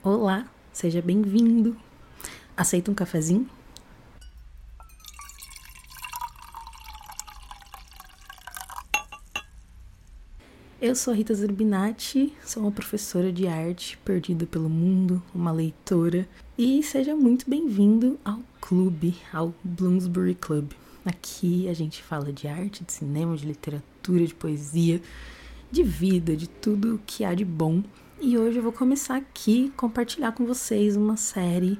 Olá, seja bem-vindo. Aceita um cafezinho? Eu sou Rita Zerbinati, sou uma professora de arte perdida pelo mundo, uma leitora, e seja muito bem-vindo ao clube, ao Bloomsbury Club. Aqui a gente fala de arte, de cinema, de literatura, de poesia, de vida, de tudo que há de bom. E hoje eu vou começar aqui compartilhar com vocês uma série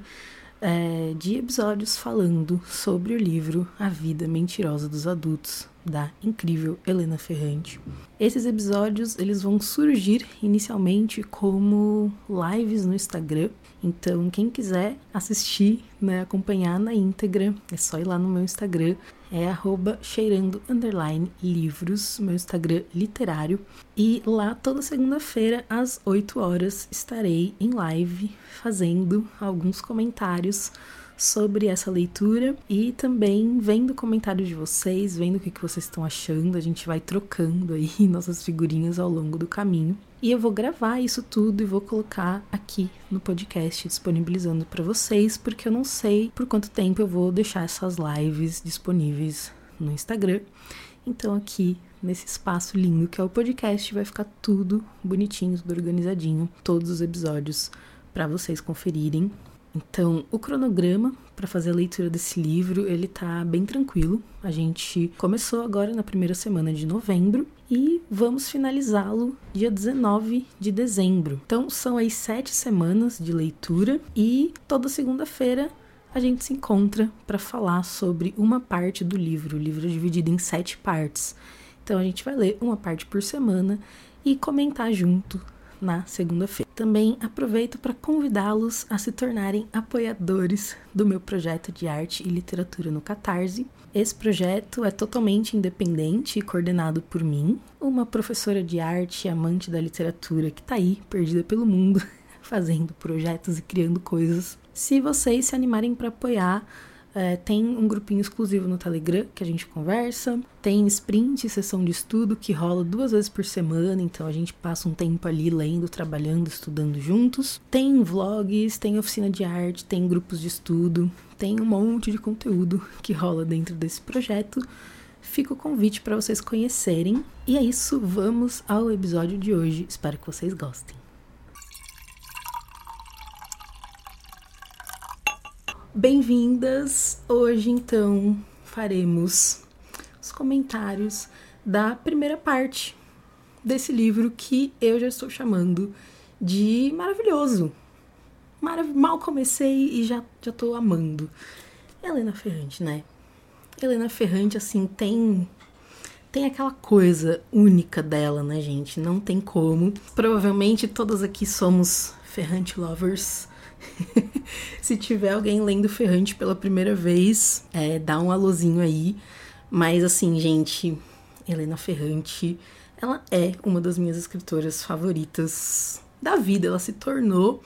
é, de episódios falando sobre o livro A Vida Mentirosa dos Adultos, da incrível Helena Ferrante. Esses episódios eles vão surgir inicialmente como lives no Instagram. Então, quem quiser assistir, né, acompanhar na íntegra, é só ir lá no meu Instagram, é arroba cheirando underline livros, meu Instagram literário. E lá toda segunda-feira, às 8 horas, estarei em live fazendo alguns comentários sobre essa leitura e também vendo comentários de vocês, vendo o que, que vocês estão achando. A gente vai trocando aí nossas figurinhas ao longo do caminho. E eu vou gravar isso tudo e vou colocar aqui no podcast, disponibilizando para vocês, porque eu não sei por quanto tempo eu vou deixar essas lives disponíveis no Instagram. Então, aqui nesse espaço lindo que é o podcast, vai ficar tudo bonitinho, tudo organizadinho, todos os episódios para vocês conferirem então, o cronograma para fazer a leitura desse livro, ele tá bem tranquilo. A gente começou agora na primeira semana de novembro e vamos finalizá-lo dia 19 de dezembro. Então, são aí sete semanas de leitura e toda segunda-feira a gente se encontra para falar sobre uma parte do livro. O livro é dividido em sete partes. Então, a gente vai ler uma parte por semana e comentar junto na segunda-feira. Também aproveito para convidá-los a se tornarem apoiadores do meu projeto de arte e literatura no Catarse. Esse projeto é totalmente independente e coordenado por mim, uma professora de arte e amante da literatura que está aí, perdida pelo mundo, fazendo projetos e criando coisas. Se vocês se animarem para apoiar, é, tem um grupinho exclusivo no Telegram que a gente conversa. Tem sprint, sessão de estudo que rola duas vezes por semana, então a gente passa um tempo ali lendo, trabalhando, estudando juntos. Tem vlogs, tem oficina de arte, tem grupos de estudo, tem um monte de conteúdo que rola dentro desse projeto. Fica o convite para vocês conhecerem. E é isso, vamos ao episódio de hoje. Espero que vocês gostem. Bem-vindas! Hoje, então, faremos os comentários da primeira parte desse livro que eu já estou chamando de maravilhoso. Marav Mal comecei e já, já amando. Helena Ferrante, né? Helena Ferrante, assim, tem tem aquela coisa única dela, né, gente? Não tem como. Provavelmente todas aqui somos Ferrante lovers. Se tiver alguém lendo Ferrante pela primeira vez, é, dá um alôzinho aí. Mas assim, gente, Helena Ferrante, ela é uma das minhas escritoras favoritas da vida. Ela se tornou.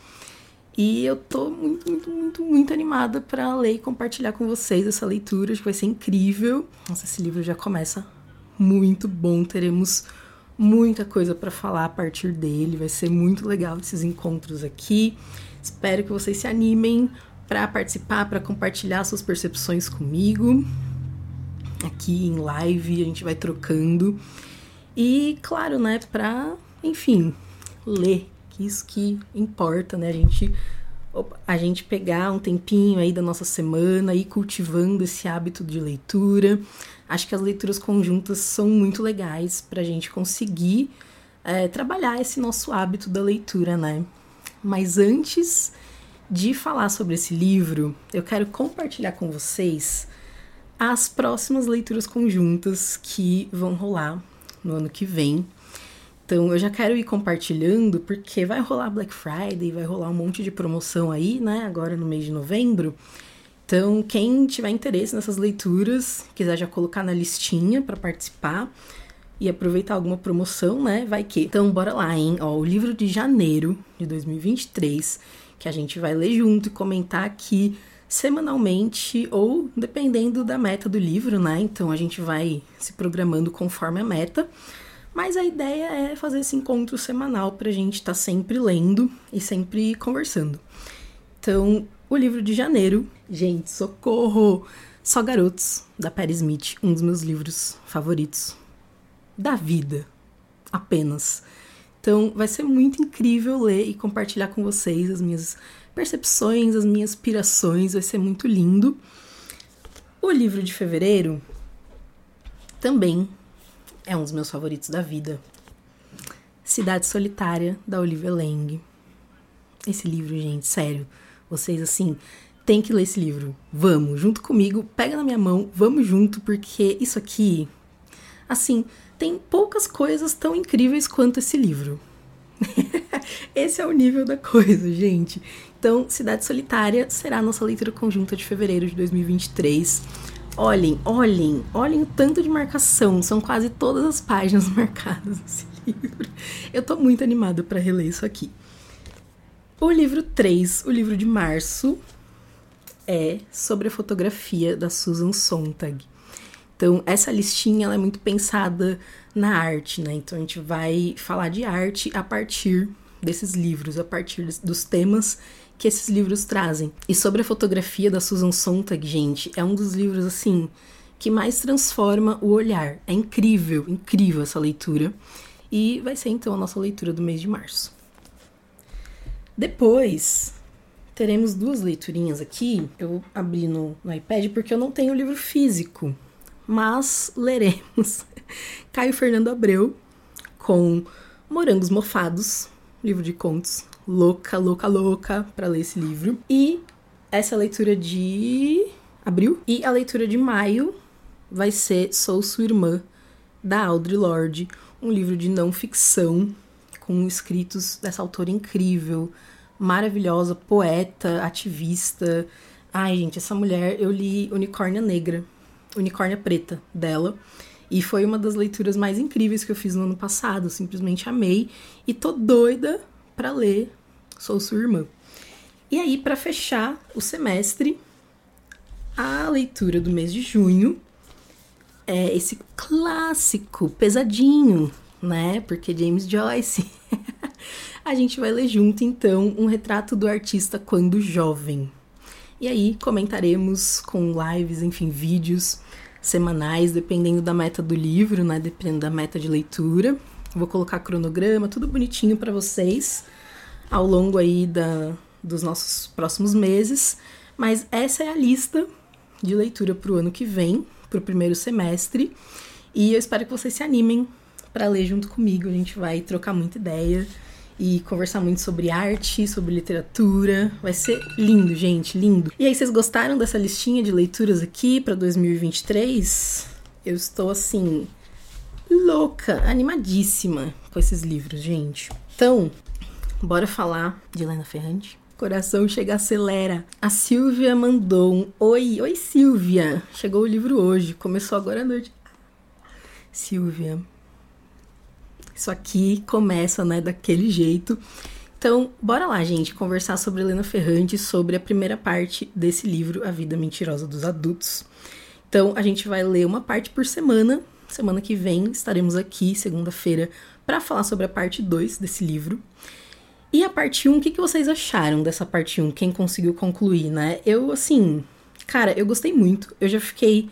E eu tô muito, muito, muito, muito animada para ler e compartilhar com vocês essa leitura. Acho que vai ser incrível. Nossa, esse livro já começa muito bom. Teremos muita coisa para falar a partir dele. Vai ser muito legal esses encontros aqui. Espero que vocês se animem para participar, para compartilhar suas percepções comigo. Aqui em live, a gente vai trocando. E, claro, né, para, enfim, ler, que isso que importa, né? A gente a gente pegar um tempinho aí da nossa semana e cultivando esse hábito de leitura. Acho que as leituras conjuntas são muito legais para a gente conseguir é, trabalhar esse nosso hábito da leitura, né? Mas antes de falar sobre esse livro, eu quero compartilhar com vocês as próximas leituras conjuntas que vão rolar no ano que vem. Então eu já quero ir compartilhando porque vai rolar Black Friday, vai rolar um monte de promoção aí, né, agora no mês de novembro. Então, quem tiver interesse nessas leituras, quiser já colocar na listinha para participar, e aproveitar alguma promoção, né? Vai que. Então, bora lá, hein? Ó, o livro de janeiro de 2023, que a gente vai ler junto e comentar aqui semanalmente ou dependendo da meta do livro, né? Então a gente vai se programando conforme a meta. Mas a ideia é fazer esse encontro semanal para a gente estar tá sempre lendo e sempre conversando. Então, o livro de janeiro, gente, socorro! Só Garotos, da Perry Smith, um dos meus livros favoritos da vida, apenas. Então, vai ser muito incrível ler e compartilhar com vocês as minhas percepções, as minhas aspirações, vai ser muito lindo. O livro de fevereiro também é um dos meus favoritos da vida. Cidade Solitária, da Olivia Lang. Esse livro, gente, sério, vocês assim, tem que ler esse livro. Vamos, junto comigo, pega na minha mão, vamos junto, porque isso aqui, assim, tem poucas coisas tão incríveis quanto esse livro. esse é o nível da coisa, gente. Então, Cidade Solitária será a nossa leitura conjunta de fevereiro de 2023. Olhem, olhem, olhem o tanto de marcação. São quase todas as páginas marcadas nesse livro. Eu tô muito animada para reler isso aqui. O livro 3, o livro de março, é sobre a fotografia da Susan Sontag. Então, essa listinha é muito pensada na arte, né? Então, a gente vai falar de arte a partir desses livros, a partir dos temas que esses livros trazem. E sobre a fotografia da Susan Sontag, gente, é um dos livros, assim, que mais transforma o olhar. É incrível, incrível essa leitura. E vai ser, então, a nossa leitura do mês de março. Depois, teremos duas leiturinhas aqui. Eu abri no, no iPad porque eu não tenho livro físico, mas leremos Caio Fernando Abreu com Morangos Mofados, livro de contos. Louca, louca, louca para ler esse livro. E essa leitura de abril. E a leitura de maio vai ser Sou Sua Irmã, da Audre Lorde, um livro de não ficção com escritos dessa autora incrível, maravilhosa, poeta, ativista. Ai, gente, essa mulher, eu li Unicórnia Negra, Unicórnia Preta dela. E foi uma das leituras mais incríveis que eu fiz no ano passado. Simplesmente amei. E tô doida para ler Sou Sua Irmã. E aí, para fechar o semestre, a leitura do mês de junho é esse clássico pesadinho, né? Porque James Joyce. a gente vai ler junto, então, um retrato do artista quando jovem. E aí comentaremos com lives, enfim, vídeos semanais, dependendo da meta do livro, né? Dependendo da meta de leitura. Vou colocar cronograma, tudo bonitinho para vocês ao longo aí da, dos nossos próximos meses. Mas essa é a lista de leitura para o ano que vem, para o primeiro semestre. E eu espero que vocês se animem para ler junto comigo. A gente vai trocar muita ideia e conversar muito sobre arte, sobre literatura. Vai ser lindo, gente, lindo. E aí, vocês gostaram dessa listinha de leituras aqui para 2023? Eu estou assim louca, animadíssima com esses livros, gente. Então, bora falar de Helena Ferrante. Coração chega acelera. A Silvia mandou um oi, oi Silvia. Chegou o livro hoje, começou agora à noite. Silvia, isso aqui começa, né, daquele jeito. Então, bora lá, gente, conversar sobre Helena Ferrante, sobre a primeira parte desse livro, A Vida Mentirosa dos Adultos. Então, a gente vai ler uma parte por semana. Semana que vem estaremos aqui, segunda-feira, para falar sobre a parte 2 desse livro. E a parte 1, um, o que, que vocês acharam dessa parte 1? Um? Quem conseguiu concluir, né? Eu, assim, cara, eu gostei muito. Eu já fiquei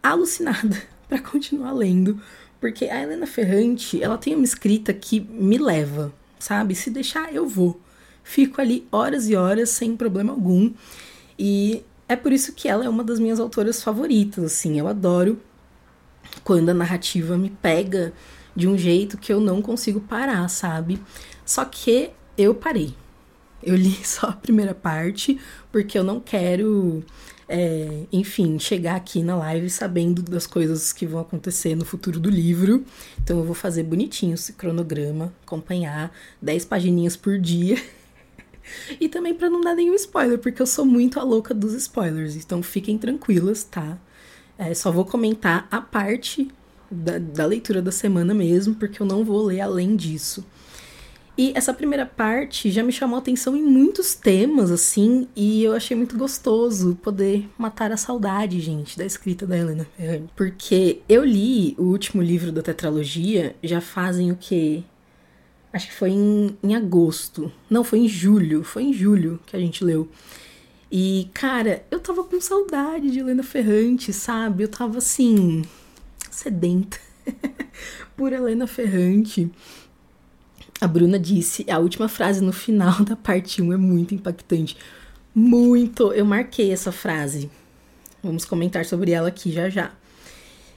alucinada para continuar lendo, porque a Helena Ferrante, ela tem uma escrita que me leva, sabe? Se deixar, eu vou. Fico ali horas e horas sem problema algum. E é por isso que ela é uma das minhas autoras favoritas, assim. Eu adoro quando a narrativa me pega de um jeito que eu não consigo parar, sabe? Só que eu parei. Eu li só a primeira parte, porque eu não quero é, enfim, chegar aqui na live sabendo das coisas que vão acontecer no futuro do livro. Então eu vou fazer bonitinho esse cronograma, acompanhar 10 pagininhas por dia. e também para não dar nenhum spoiler, porque eu sou muito a louca dos spoilers. Então fiquem tranquilas, tá? É, só vou comentar a parte da, da leitura da semana mesmo, porque eu não vou ler além disso. E essa primeira parte já me chamou atenção em muitos temas, assim, e eu achei muito gostoso poder matar a saudade, gente, da escrita da Helena Ferrante. Porque eu li o último livro da tetralogia já fazem o quê? Acho que foi em, em agosto. Não, foi em julho. Foi em julho que a gente leu. E, cara, eu tava com saudade de Helena Ferrante, sabe? Eu tava assim, sedenta por Helena Ferrante. A Bruna disse, a última frase no final da parte 1 é muito impactante. Muito! Eu marquei essa frase. Vamos comentar sobre ela aqui já já.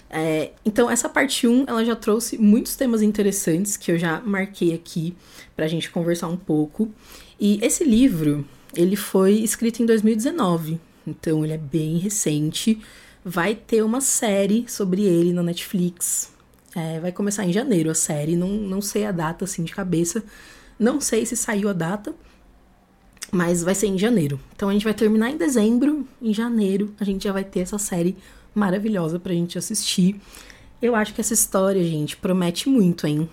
É, então, essa parte 1, ela já trouxe muitos temas interessantes que eu já marquei aqui pra gente conversar um pouco. E esse livro, ele foi escrito em 2019, então ele é bem recente. Vai ter uma série sobre ele na Netflix. É, vai começar em janeiro a série, não, não sei a data assim de cabeça. Não sei se saiu a data, mas vai ser em janeiro. Então a gente vai terminar em dezembro, em janeiro a gente já vai ter essa série maravilhosa pra gente assistir. Eu acho que essa história, gente, promete muito, hein?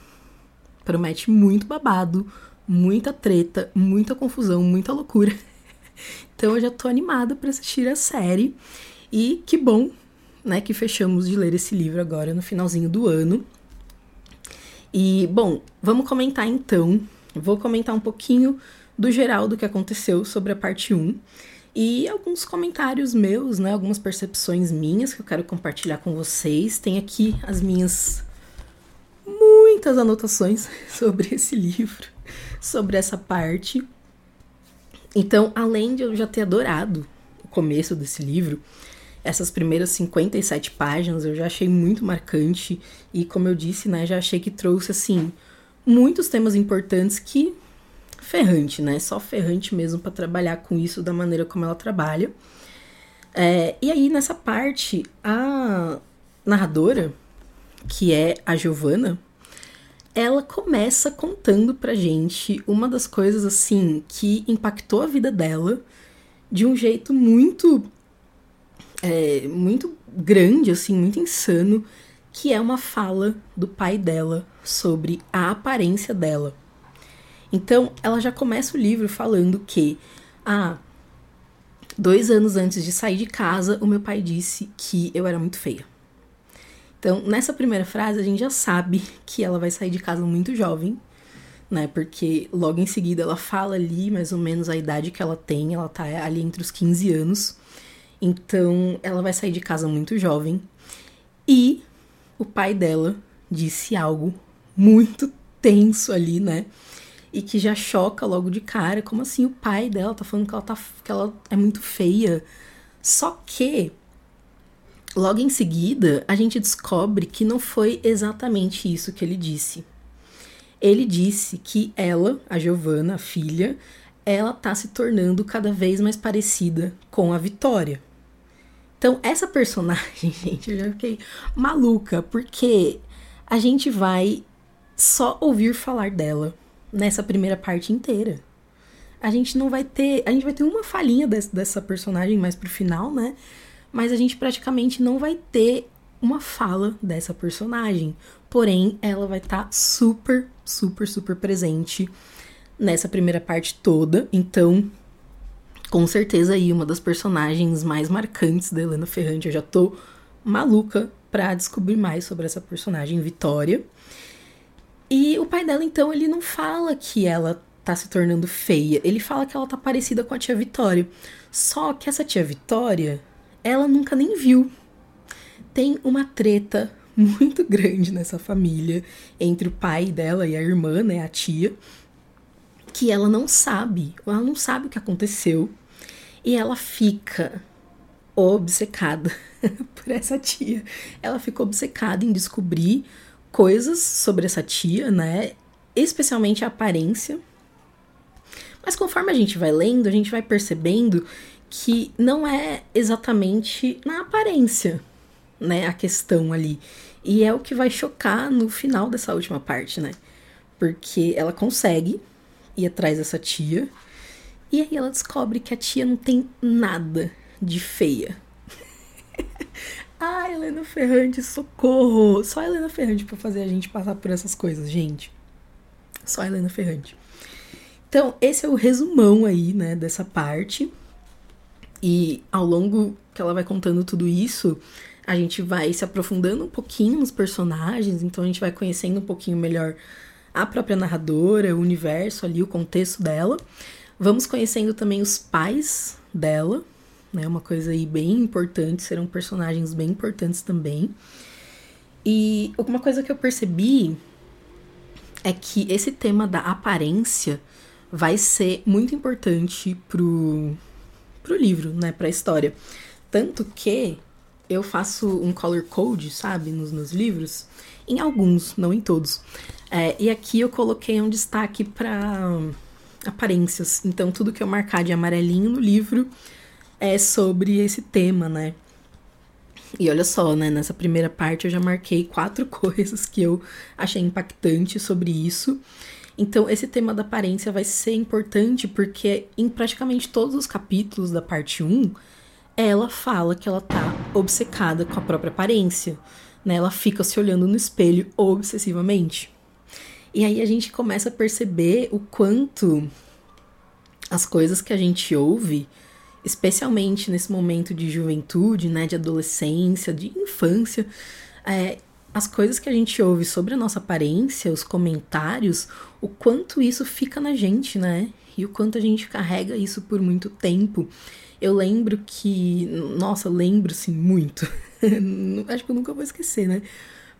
Promete muito babado, muita treta, muita confusão, muita loucura. Então eu já tô animada para assistir a série. E que bom, né, que fechamos de ler esse livro agora no finalzinho do ano. E, bom, vamos comentar então. Vou comentar um pouquinho do geral do que aconteceu sobre a parte 1 e alguns comentários meus, né, algumas percepções minhas que eu quero compartilhar com vocês. Tem aqui as minhas muitas anotações sobre esse livro sobre essa parte. Então, além de eu já ter adorado o começo desse livro, essas primeiras 57 páginas eu já achei muito marcante e, como eu disse, né, já achei que trouxe assim muitos temas importantes que ferrante, né? Só ferrante mesmo para trabalhar com isso da maneira como ela trabalha. É, e aí, nessa parte, a narradora, que é a Giovanna, ela começa contando pra gente uma das coisas assim que impactou a vida dela de um jeito muito é, muito grande, assim, muito insano, que é uma fala do pai dela sobre a aparência dela. Então, ela já começa o livro falando que, ah, dois anos antes de sair de casa, o meu pai disse que eu era muito feia. Então, nessa primeira frase, a gente já sabe que ela vai sair de casa muito jovem, né? Porque logo em seguida ela fala ali mais ou menos a idade que ela tem, ela tá ali entre os 15 anos. Então, ela vai sair de casa muito jovem. E o pai dela disse algo muito tenso ali, né? E que já choca logo de cara. Como assim o pai dela tá falando que ela, tá, que ela é muito feia? Só que Logo em seguida, a gente descobre que não foi exatamente isso que ele disse. Ele disse que ela, a Giovanna, a filha, ela tá se tornando cada vez mais parecida com a Vitória. Então, essa personagem, gente, eu já fiquei maluca, porque a gente vai só ouvir falar dela nessa primeira parte inteira. A gente não vai ter. A gente vai ter uma falhinha dessa, dessa personagem mais pro final, né? mas a gente praticamente não vai ter uma fala dessa personagem. Porém, ela vai estar tá super, super, super presente nessa primeira parte toda. Então, com certeza aí uma das personagens mais marcantes da Helena Ferrante. Eu já tô maluca para descobrir mais sobre essa personagem, Vitória. E o pai dela, então, ele não fala que ela tá se tornando feia. Ele fala que ela tá parecida com a tia Vitória. Só que essa tia Vitória, ela nunca nem viu. Tem uma treta muito grande nessa família entre o pai dela e a irmã, né, a tia, que ela não sabe, ela não sabe o que aconteceu e ela fica obcecada por essa tia. Ela fica obcecada em descobrir coisas sobre essa tia, né? Especialmente a aparência. Mas conforme a gente vai lendo, a gente vai percebendo que não é exatamente na aparência, né, a questão ali. E é o que vai chocar no final dessa última parte, né? Porque ela consegue ir atrás dessa tia, e aí ela descobre que a tia não tem nada de feia. ah, Helena Ferrante, socorro! Só a Helena Ferrante pra fazer a gente passar por essas coisas, gente. Só a Helena Ferrante. Então, esse é o resumão aí, né, dessa parte. E ao longo que ela vai contando tudo isso, a gente vai se aprofundando um pouquinho nos personagens, então a gente vai conhecendo um pouquinho melhor a própria narradora, o universo ali, o contexto dela. Vamos conhecendo também os pais dela, né? Uma coisa aí bem importante, serão personagens bem importantes também. E uma coisa que eu percebi é que esse tema da aparência vai ser muito importante pro, pro livro, né, pra história. Tanto que eu faço um color code, sabe, nos meus livros, em alguns, não em todos. É, e aqui eu coloquei um destaque para aparências. Então, tudo que eu marcar de amarelinho no livro é sobre esse tema, né? E olha só, né? Nessa primeira parte eu já marquei quatro coisas que eu achei impactante sobre isso. Então, esse tema da aparência vai ser importante porque em praticamente todos os capítulos da parte 1, ela fala que ela tá obcecada com a própria aparência, né? Ela fica se olhando no espelho obsessivamente. E aí a gente começa a perceber o quanto as coisas que a gente ouve especialmente nesse momento de juventude, né, de adolescência, de infância, é, as coisas que a gente ouve sobre a nossa aparência, os comentários, o quanto isso fica na gente, né? E o quanto a gente carrega isso por muito tempo. Eu lembro que. Nossa, lembro sim muito. Acho que eu nunca vou esquecer, né?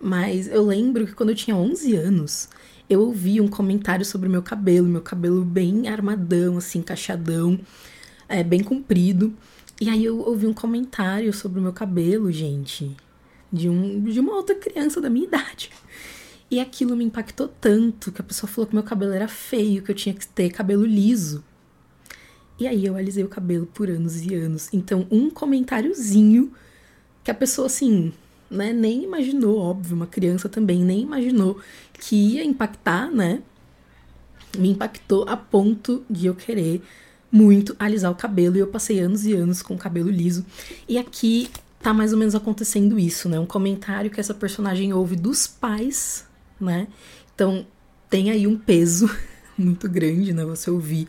Mas eu lembro que quando eu tinha 11 anos, eu ouvi um comentário sobre o meu cabelo, meu cabelo bem armadão, assim, encaixadão é, bem comprido. E aí eu ouvi um comentário sobre o meu cabelo, gente, de, um, de uma outra criança da minha idade. E aquilo me impactou tanto que a pessoa falou que meu cabelo era feio, que eu tinha que ter cabelo liso. E aí eu alisei o cabelo por anos e anos. Então, um comentáriozinho que a pessoa, assim, né, nem imaginou, óbvio, uma criança também nem imaginou que ia impactar, né? Me impactou a ponto de eu querer muito alisar o cabelo e eu passei anos e anos com o cabelo liso. E aqui tá mais ou menos acontecendo isso, né? Um comentário que essa personagem ouve dos pais, né? Então tem aí um peso muito grande, né? Você ouvir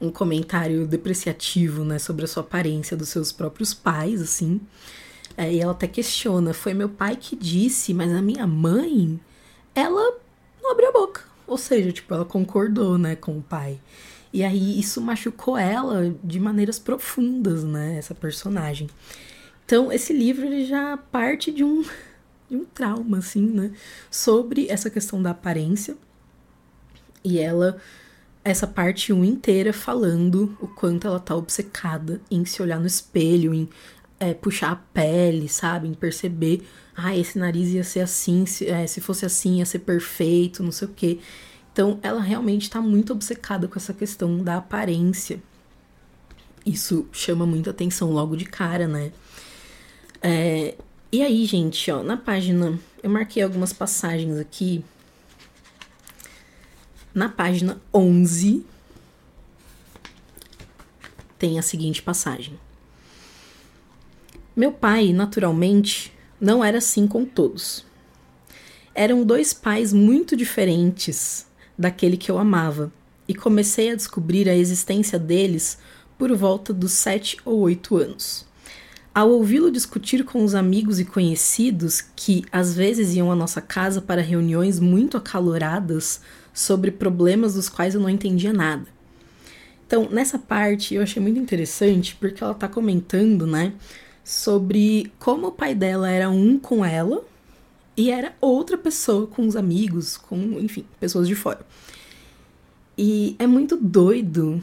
um comentário depreciativo, né, sobre a sua aparência dos seus próprios pais, assim. É, e ela até questiona: foi meu pai que disse, mas a minha mãe, ela não abriu a boca. Ou seja, tipo, ela concordou, né, com o pai. E aí isso machucou ela de maneiras profundas, né? Essa personagem. Então, esse livro ele já parte de um, de um trauma, assim, né? Sobre essa questão da aparência. E ela, essa parte 1 inteira falando o quanto ela tá obcecada em se olhar no espelho, em é, puxar a pele, sabe? Em perceber, ah, esse nariz ia ser assim, se, é, se fosse assim ia ser perfeito, não sei o quê. Então, ela realmente está muito obcecada com essa questão da aparência. Isso chama muita atenção logo de cara, né? É, e aí, gente, ó, na página. Eu marquei algumas passagens aqui. Na página 11, tem a seguinte passagem. Meu pai, naturalmente, não era assim com todos. Eram dois pais muito diferentes daquele que eu amava, e comecei a descobrir a existência deles por volta dos sete ou oito anos. Ao ouvi-lo discutir com os amigos e conhecidos que às vezes iam à nossa casa para reuniões muito acaloradas sobre problemas dos quais eu não entendia nada. Então, nessa parte eu achei muito interessante porque ela está comentando, né, sobre como o pai dela era um com ela e era outra pessoa com os amigos, com, enfim, pessoas de fora. E é muito doido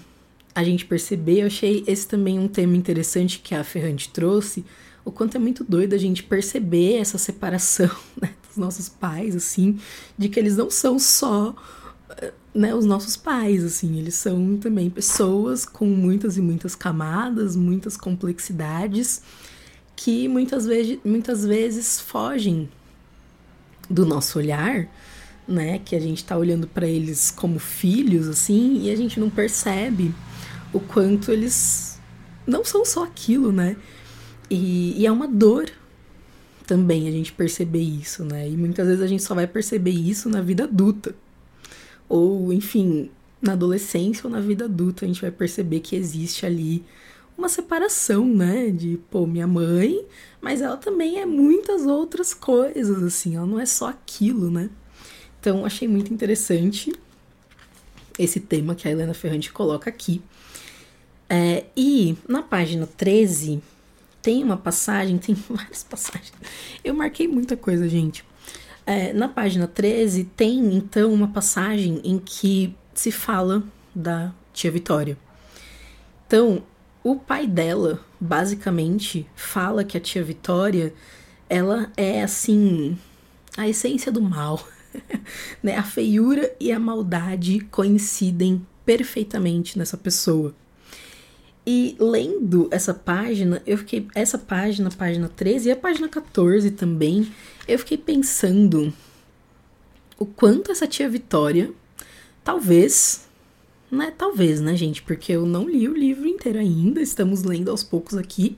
a gente perceber, eu achei esse também um tema interessante que a Ferrante trouxe, o quanto é muito doido a gente perceber essa separação né, dos nossos pais, assim, de que eles não são só né, os nossos pais, assim, eles são também pessoas com muitas e muitas camadas, muitas complexidades, que muitas vezes, muitas vezes fogem do nosso olhar, né? Que a gente tá olhando para eles como filhos, assim, e a gente não percebe o quanto eles não são só aquilo, né? E, e é uma dor também a gente perceber isso, né? E muitas vezes a gente só vai perceber isso na vida adulta. ou enfim, na adolescência ou na vida adulta, a gente vai perceber que existe ali uma separação, né? De, pô, minha mãe, mas ela também é muitas outras coisas, assim, ela não é só aquilo, né? Então, achei muito interessante esse tema que a Helena Ferrante coloca aqui. É, e na página 13 tem uma passagem, tem várias passagens. Eu marquei muita coisa, gente. É, na página 13 tem então uma passagem em que se fala da tia Vitória. Então, o pai dela, basicamente, fala que a tia Vitória, ela é assim, a essência do mal. né? A feiura e a maldade coincidem perfeitamente nessa pessoa. E lendo essa página, eu fiquei. Essa página, página 13 e a página 14 também, eu fiquei pensando o quanto essa tia Vitória, talvez, né? Talvez, né, gente? Porque eu não li o livro inteiro ainda, estamos lendo aos poucos aqui.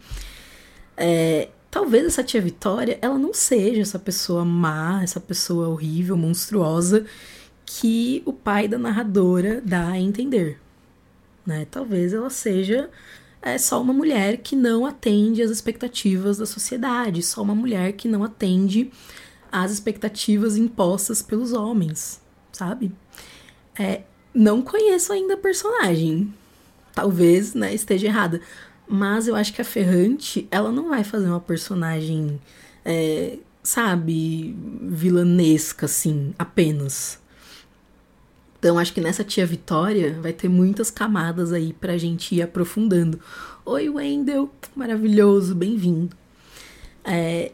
É, talvez essa tia Vitória, ela não seja essa pessoa má, essa pessoa horrível, monstruosa, que o pai da narradora dá a entender. Né? Talvez ela seja é, só uma mulher que não atende às expectativas da sociedade, só uma mulher que não atende às expectativas impostas pelos homens, sabe? É, não conheço ainda a personagem. Talvez né, esteja errada. Mas eu acho que a Ferrante, ela não vai fazer uma personagem, é, sabe, vilanesca, assim, apenas. Então, acho que nessa tia Vitória vai ter muitas camadas aí pra gente ir aprofundando. Oi, Wendel, maravilhoso, bem-vindo. É,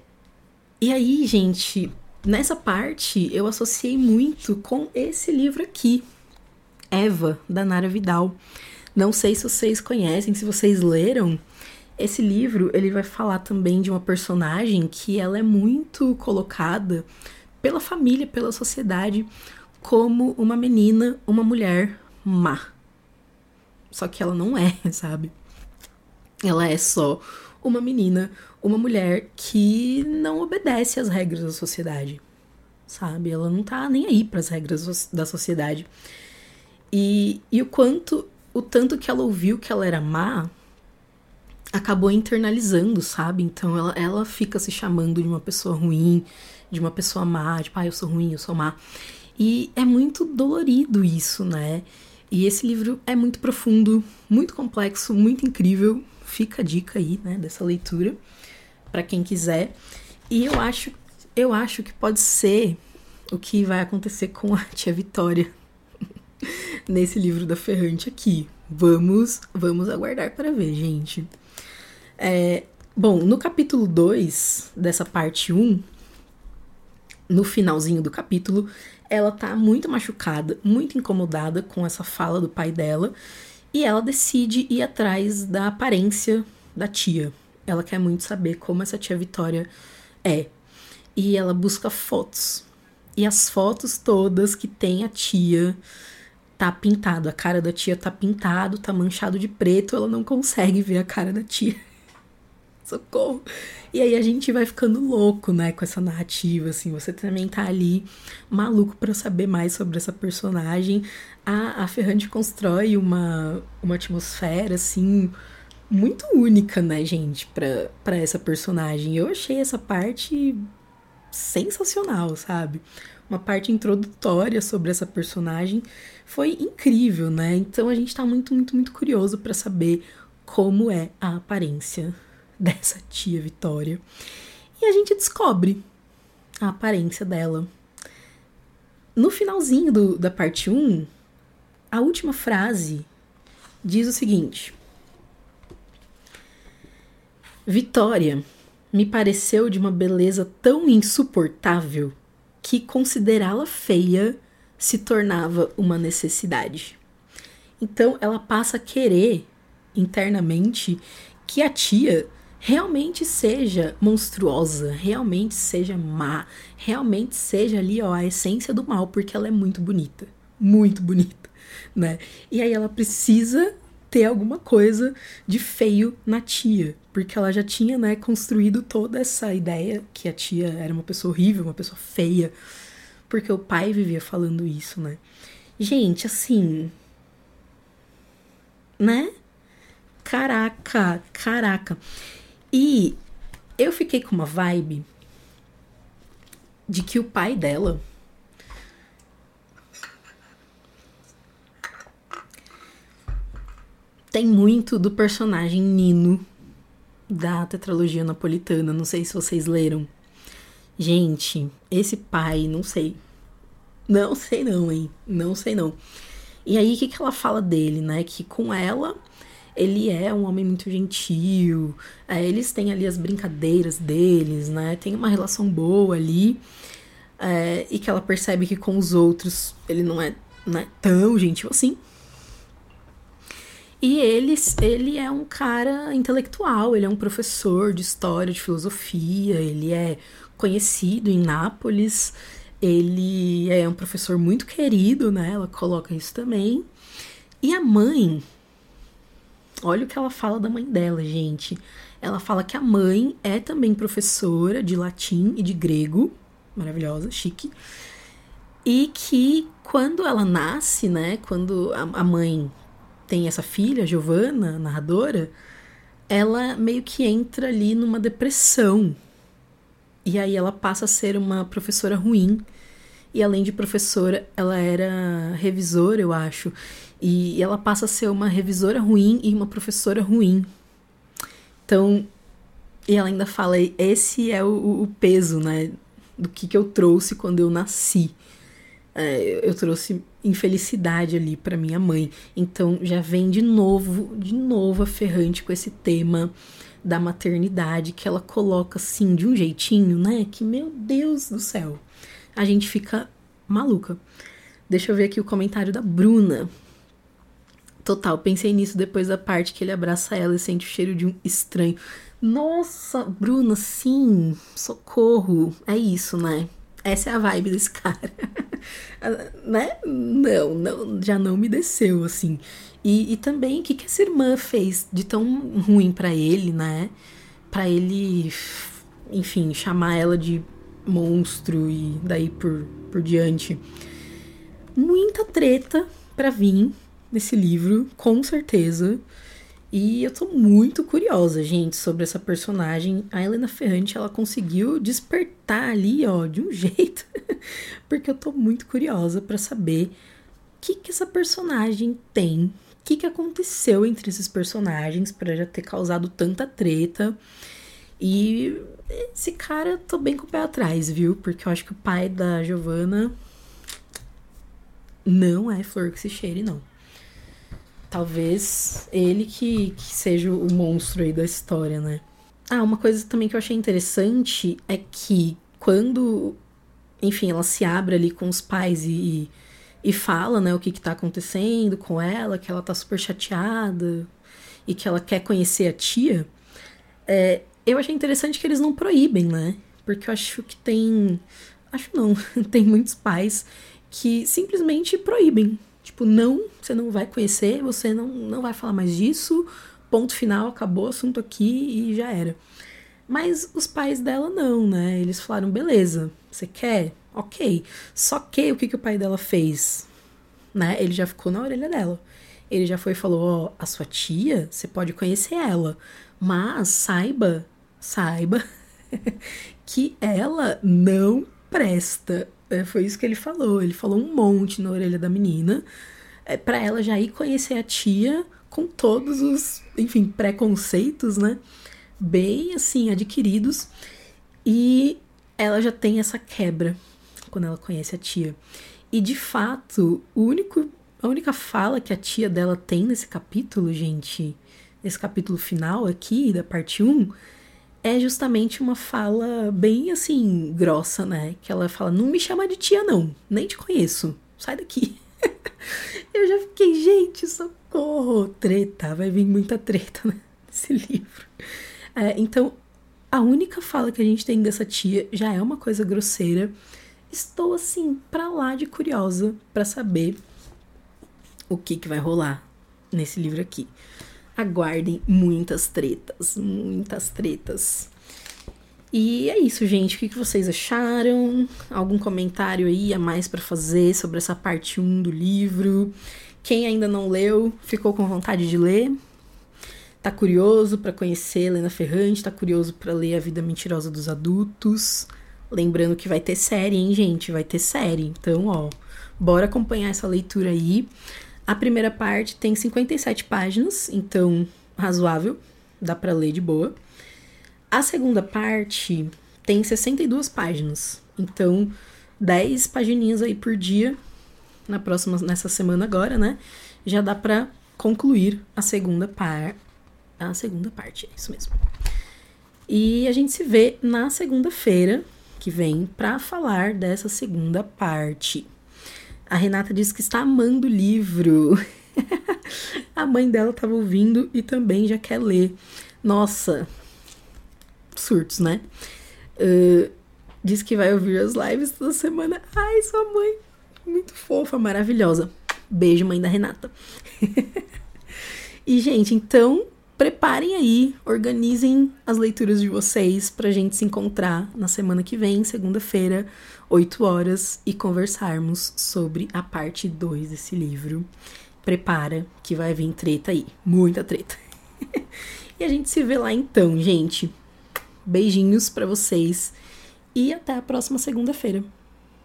e aí, gente, nessa parte eu associei muito com esse livro aqui, Eva, da Nara Vidal. Não sei se vocês conhecem, se vocês leram. Esse livro, ele vai falar também de uma personagem que ela é muito colocada pela família, pela sociedade, como uma menina, uma mulher má. Só que ela não é, sabe? Ela é só uma menina, uma mulher que não obedece às regras da sociedade, sabe? Ela não tá nem aí para as regras da sociedade. E, e o quanto, o tanto que ela ouviu que ela era má, acabou internalizando, sabe? Então ela, ela fica se chamando de uma pessoa ruim, de uma pessoa má, tipo, ah, eu sou ruim, eu sou má. E é muito dolorido isso, né? E esse livro é muito profundo, muito complexo, muito incrível. Fica a dica aí, né, dessa leitura para quem quiser. E eu acho, eu acho que pode ser o que vai acontecer com a tia Vitória nesse livro da Ferrante aqui. Vamos, vamos aguardar para ver, gente. É, bom, no capítulo 2 dessa parte 1, um, no finalzinho do capítulo, ela tá muito machucada, muito incomodada com essa fala do pai dela, e ela decide ir atrás da aparência da tia. Ela quer muito saber como essa tia Vitória é. E ela busca fotos. E as fotos todas que tem a tia tá pintado, a cara da tia tá pintado, tá manchado de preto, ela não consegue ver a cara da tia. Socorro. E aí a gente vai ficando louco, né, com essa narrativa, assim, você também tá ali maluco para saber mais sobre essa personagem. A, a Ferrante constrói uma, uma atmosfera, assim, muito única, né, gente, pra, pra essa personagem. Eu achei essa parte sensacional, sabe? Uma parte introdutória sobre essa personagem foi incrível, né? Então a gente tá muito, muito, muito curioso para saber como é a aparência dessa tia Vitória. E a gente descobre a aparência dela. No finalzinho do, da parte 1, a última frase diz o seguinte: Vitória me pareceu de uma beleza tão insuportável que considerá-la feia se tornava uma necessidade. Então ela passa a querer internamente que a tia realmente seja monstruosa, realmente seja má, realmente seja ali ó, a essência do mal, porque ela é muito bonita, muito bonita, né? E aí ela precisa ter alguma coisa de feio na tia, porque ela já tinha, né, construído toda essa ideia que a tia era uma pessoa horrível, uma pessoa feia, porque o pai vivia falando isso, né? Gente, assim. Né? Caraca, caraca. E eu fiquei com uma vibe de que o pai dela tem muito do personagem Nino da tetralogia napolitana. Não sei se vocês leram. Gente, esse pai, não sei. Não sei não, hein? Não sei não. E aí, o que, que ela fala dele, né? Que com ela, ele é um homem muito gentil. É, eles têm ali as brincadeiras deles, né? Tem uma relação boa ali. É, e que ela percebe que com os outros ele não é, não é tão gentil assim. E ele, ele é um cara intelectual, ele é um professor de história, de filosofia, ele é conhecido em Nápoles, ele é um professor muito querido, né? Ela coloca isso também. E a mãe, olha o que ela fala da mãe dela, gente. Ela fala que a mãe é também professora de latim e de grego, maravilhosa, chique. E que quando ela nasce, né, quando a mãe tem essa filha, Giovanna, narradora, ela meio que entra ali numa depressão. E aí ela passa a ser uma professora ruim. E além de professora, ela era revisora, eu acho. E ela passa a ser uma revisora ruim e uma professora ruim. Então, e ela ainda fala: esse é o, o peso, né? Do que, que eu trouxe quando eu nasci. É, eu trouxe infelicidade ali para minha mãe. Então já vem de novo, de novo a Ferrante com esse tema da maternidade que ela coloca assim de um jeitinho, né? Que meu Deus do céu, a gente fica maluca. Deixa eu ver aqui o comentário da Bruna. Total, pensei nisso depois da parte que ele abraça ela e sente o cheiro de um estranho. Nossa, Bruna, sim, socorro. É isso, né? Essa é a vibe desse cara. né? Não, não, já não me desceu, assim. E, e também, o que, que essa irmã fez de tão ruim para ele, né? Para ele, enfim, chamar ela de monstro e daí por, por diante. Muita treta para vir nesse livro, com certeza. E eu tô muito curiosa, gente, sobre essa personagem. A Helena Ferrante, ela conseguiu despertar ali, ó, de um jeito. porque eu tô muito curiosa para saber o que que essa personagem tem, o que que aconteceu entre esses personagens para já ter causado tanta treta. E esse cara, tô bem com o pé atrás, viu? Porque eu acho que o pai da Giovanna não é flor que se cheire, não. Talvez ele que, que seja o monstro aí da história, né? Ah, uma coisa também que eu achei interessante é que quando, enfim, ela se abre ali com os pais e, e fala, né, o que que tá acontecendo com ela, que ela tá super chateada e que ela quer conhecer a tia, é, eu achei interessante que eles não proíbem, né? Porque eu acho que tem. Acho não, tem muitos pais que simplesmente proíbem Tipo, não, você não vai conhecer, você não, não vai falar mais disso, ponto final, acabou o assunto aqui e já era. Mas os pais dela não, né? Eles falaram, beleza, você quer? Ok. Só que o que, que o pai dela fez? Né? Ele já ficou na orelha dela. Ele já foi e falou: Ó, oh, a sua tia, você pode conhecer ela, mas saiba, saiba que ela não presta. É, foi isso que ele falou. Ele falou um monte na orelha da menina, é, para ela já ir conhecer a tia com todos os, enfim, preconceitos, né? Bem assim, adquiridos. E ela já tem essa quebra quando ela conhece a tia. E de fato, o único, a única fala que a tia dela tem nesse capítulo, gente, nesse capítulo final aqui, da parte 1, é justamente uma fala bem assim, grossa, né? Que ela fala: Não me chama de tia, não, nem te conheço, sai daqui. Eu já fiquei, gente, socorro, treta, vai vir muita treta né, nesse livro. É, então, a única fala que a gente tem dessa tia já é uma coisa grosseira. Estou assim, pra lá de curiosa para saber o que, que vai rolar nesse livro aqui aguardem muitas tretas, muitas tretas. E é isso, gente. O que vocês acharam? Algum comentário aí a mais para fazer sobre essa parte 1 do livro? Quem ainda não leu, ficou com vontade de ler? Tá curioso para conhecer Helena Ferrante? Tá curioso para ler A Vida Mentirosa dos Adultos? Lembrando que vai ter série, hein, gente? Vai ter série. Então, ó, bora acompanhar essa leitura aí. A primeira parte tem 57 páginas, então razoável, dá para ler de boa. A segunda parte tem 62 páginas. Então, 10 pagininhas aí por dia na próxima nessa semana agora, né? Já dá para concluir a segunda par a segunda parte, é isso mesmo. E a gente se vê na segunda-feira que vem para falar dessa segunda parte. A Renata disse que está amando o livro. a mãe dela estava ouvindo e também já quer ler. Nossa, surtos, né? Uh, diz que vai ouvir as lives toda semana. Ai, sua mãe, muito fofa, maravilhosa. Beijo, mãe da Renata. e, gente, então preparem aí, organizem as leituras de vocês pra gente se encontrar na semana que vem, segunda-feira, 8 horas, e conversarmos sobre a parte 2 desse livro. Prepara que vai vir treta aí, muita treta. e a gente se vê lá então, gente. Beijinhos para vocês e até a próxima segunda-feira.